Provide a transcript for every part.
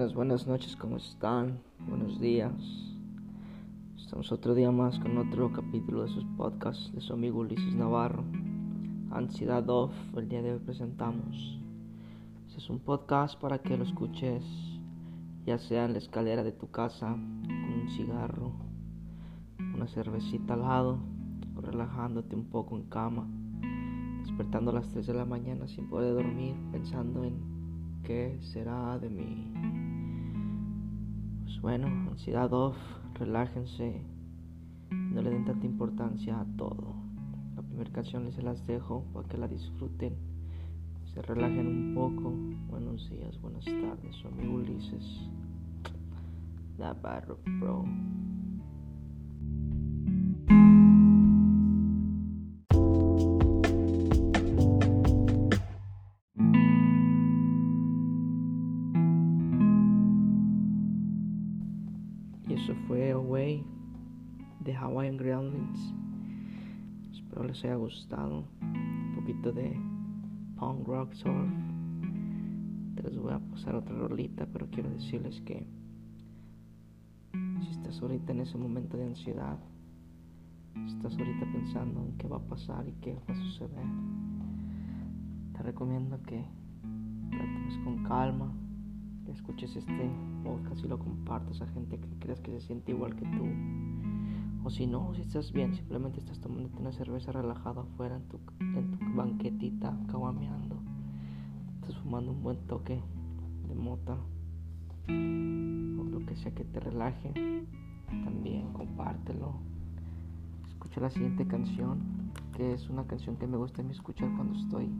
buenas, buenas noches, ¿cómo están? Buenos días. Estamos otro día más con otro capítulo de sus podcasts de su amigo Ulises Navarro. Ansiedad Off, el día de hoy presentamos. Este es un podcast para que lo escuches ya sea en la escalera de tu casa, con un cigarro, una cervecita al lado, o relajándote un poco en cama, despertando a las 3 de la mañana sin poder dormir, pensando en ¿qué será de mí? Pues bueno, ansiedad off, relájense, no le den tanta importancia a todo. La primera canción les se las dejo para que la disfruten, se relajen un poco. Buenos días, buenas tardes, su amigo Ulises. Navarro Pro. Fue Away de Hawaiian Groundlings. Espero les haya gustado. Un poquito de punk rock surf. Les voy a pasar otra rolita, pero quiero decirles que si estás ahorita en ese momento de ansiedad, estás ahorita pensando en qué va a pasar y qué va a suceder, te recomiendo que trates con calma, escuches este podcast y lo compartas a gente que creas que se siente igual que tú. O si no, si estás bien, simplemente estás tomando una cerveza relajada afuera en tu, en tu banquetita, caguameando. Estás fumando un buen toque de mota. O lo que sea que te relaje. También compártelo. Escucha la siguiente canción, que es una canción que me gusta escuchar cuando estoy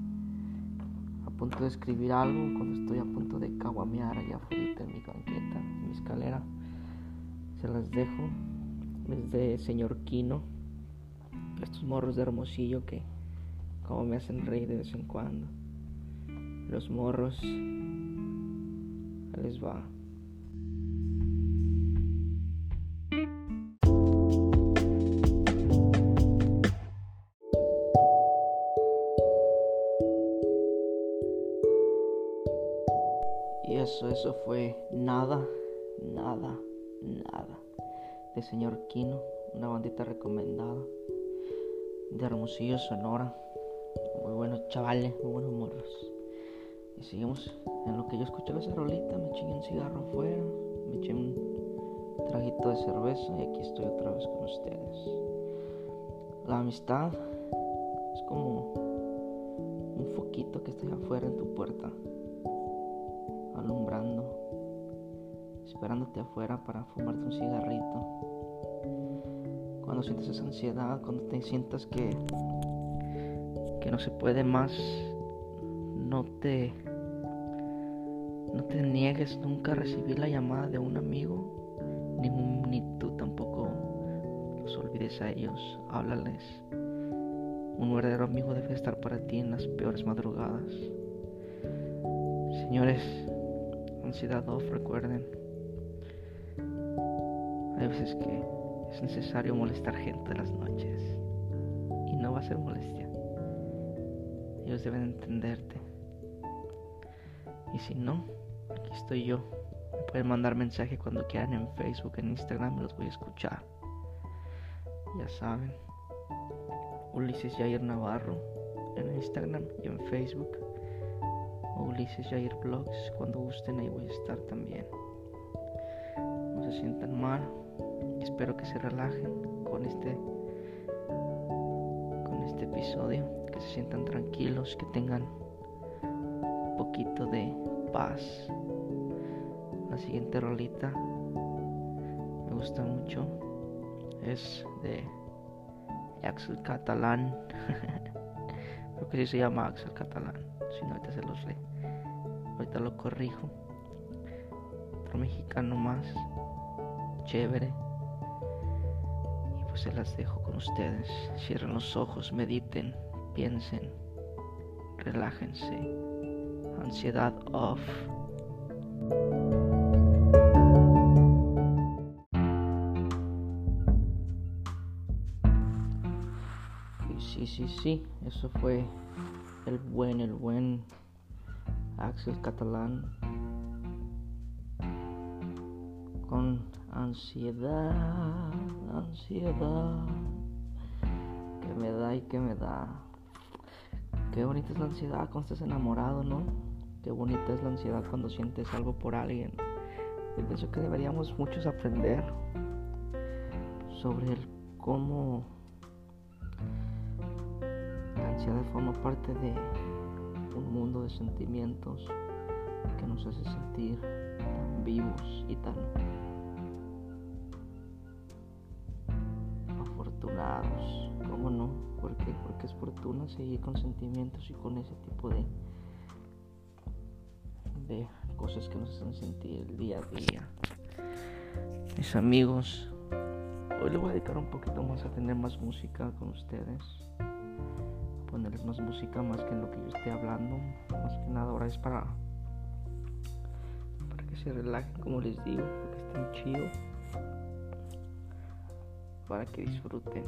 punto de escribir algo, cuando estoy a punto de caguamear allá afuera en mi banqueta, en mi escalera. Se las dejo. Es de señor Kino. Estos morros de Hermosillo que como me hacen reír de vez en cuando. Los morros. Les va. Y eso, eso fue nada, nada, nada. De señor Kino, una bandita recomendada. De Hermosillo, Sonora. Muy buenos chavales, muy buenos morros. Y seguimos en lo que yo escuché esa rolita. Me eché un cigarro afuera, me eché un traguito de cerveza y aquí estoy otra vez con ustedes. La amistad es como un foquito que está afuera en tu puerta esperándote afuera para fumarte un cigarrito. Cuando sientes esa ansiedad, cuando te sientas que, que no se puede más, no te, no te niegues nunca a recibir la llamada de un amigo, ni, ni tú tampoco los olvides a ellos, háblales. Un verdadero amigo debe estar para ti en las peores madrugadas. Señores, ansiedad off, recuerden. Hay veces que es necesario molestar gente en las noches. Y no va a ser molestia. Ellos deben entenderte. Y si no, aquí estoy yo. Me pueden mandar mensaje cuando quieran en Facebook, en Instagram, y los voy a escuchar. Ya saben. Ulises Jair Navarro en Instagram y en Facebook. Ulises Jair Blogs. Cuando gusten ahí voy a estar también. No se sientan mal. Espero que se relajen con este con este episodio. Que se sientan tranquilos, que tengan un poquito de paz. La siguiente rolita me gusta mucho. Es de Axel Catalán. Creo que sí se llama Axel Catalán. Si no, ahorita se los re ahorita lo corrijo. Otro mexicano más, chévere. Se las dejo con ustedes. Cierren los ojos, mediten, piensen, relájense. Ansiedad off. Sí, sí, sí, eso fue el buen, el buen Axel Catalán. Ansiedad, ansiedad, que me da y que me da. Qué bonita es la ansiedad cuando estás enamorado, ¿no? Qué bonita es la ansiedad cuando sientes algo por alguien. Yo pienso que deberíamos muchos aprender sobre el cómo la ansiedad forma parte de un mundo de sentimientos que nos hace sentir tan vivos y tan ¿Cómo no? Porque, porque es fortuna seguir con sentimientos y con ese tipo de, de cosas que nos hacen sentir el día a día. Mis amigos, hoy les voy a dedicar un poquito más a tener más música con ustedes. A ponerles más música más que en lo que yo esté hablando. Más que nada ahora es para, para que se relajen, como les digo, porque estén chido. Para que disfruten.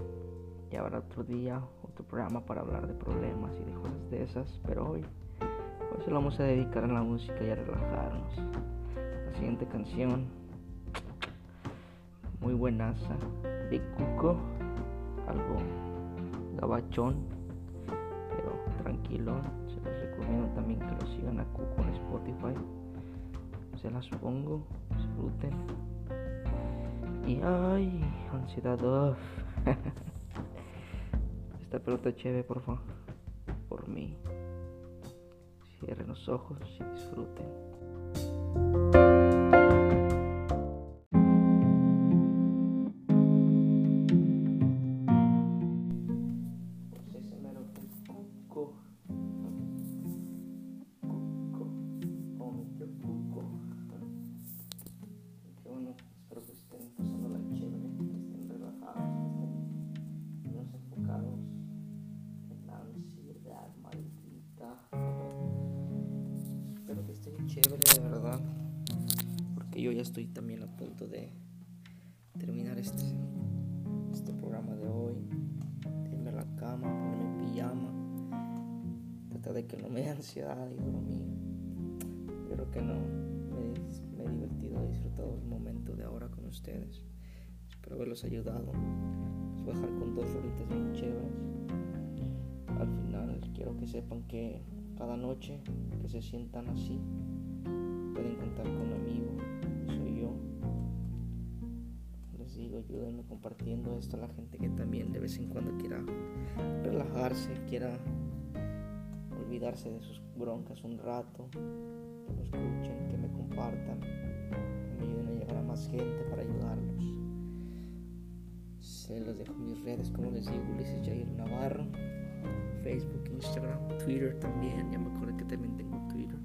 Y habrá otro día, otro programa para hablar de problemas y de cosas de esas. Pero hoy, hoy se lo vamos a dedicar a la música y a relajarnos. La siguiente canción, muy buenaza, de Cuco, algo gabachón, pero tranquilo. Se los recomiendo también que lo sigan a Cuco en Spotify. Se las pongo, disfruten. Y ay, ansiedad. uf. Esta pelota chévere, por favor. Por mí. Cierren los ojos y disfruten. De verdad, porque yo ya estoy también a punto de terminar este, este programa de hoy, de la cama, ponerme pijama, tratar de que no me dé ansiedad y dormir. Yo creo que no, me, he divertido, he disfrutado el momento de ahora con ustedes. Espero haberlos ayudado. Les voy a dejar con dos rolitas bien chéveres. Al final quiero que sepan que cada noche que se sientan así, esto a la gente que también de vez en cuando quiera relajarse, quiera olvidarse de sus broncas un rato, que me escuchen, que me compartan, que me ayuden a llegar a más gente para ayudarlos. Se los dejo en mis redes, como les digo, Ulises Jair Navarro, Facebook, Instagram, Twitter también, ya me acuerdo que también tengo Twitter.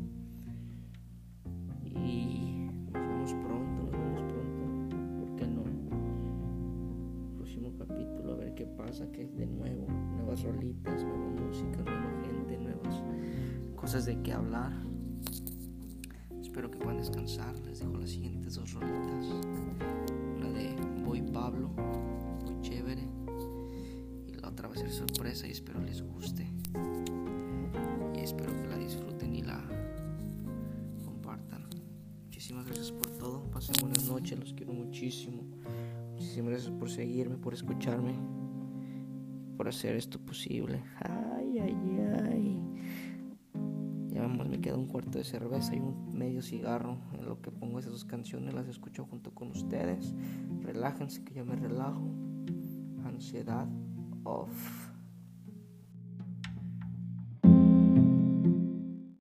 Capítulo, a ver qué pasa, que es de nuevo, nuevas rolitas, nueva música, nueva gente, nuevas cosas de qué hablar. Espero que puedan descansar. Les dejo las siguientes dos rolitas. La de Boy Pablo, muy chévere. Y la otra va a ser sorpresa y espero les guste. Y espero que la disfruten y la compartan. Muchísimas gracias por todo. Pasen buenas noches, los quiero muchísimo. Gracias por seguirme, por escucharme, por hacer esto posible. Ay, ay, ay. Ya vamos, me queda un cuarto de cerveza y un medio cigarro. En lo que pongo esas dos canciones, las escucho junto con ustedes. Relájense que yo me relajo. Ansiedad off.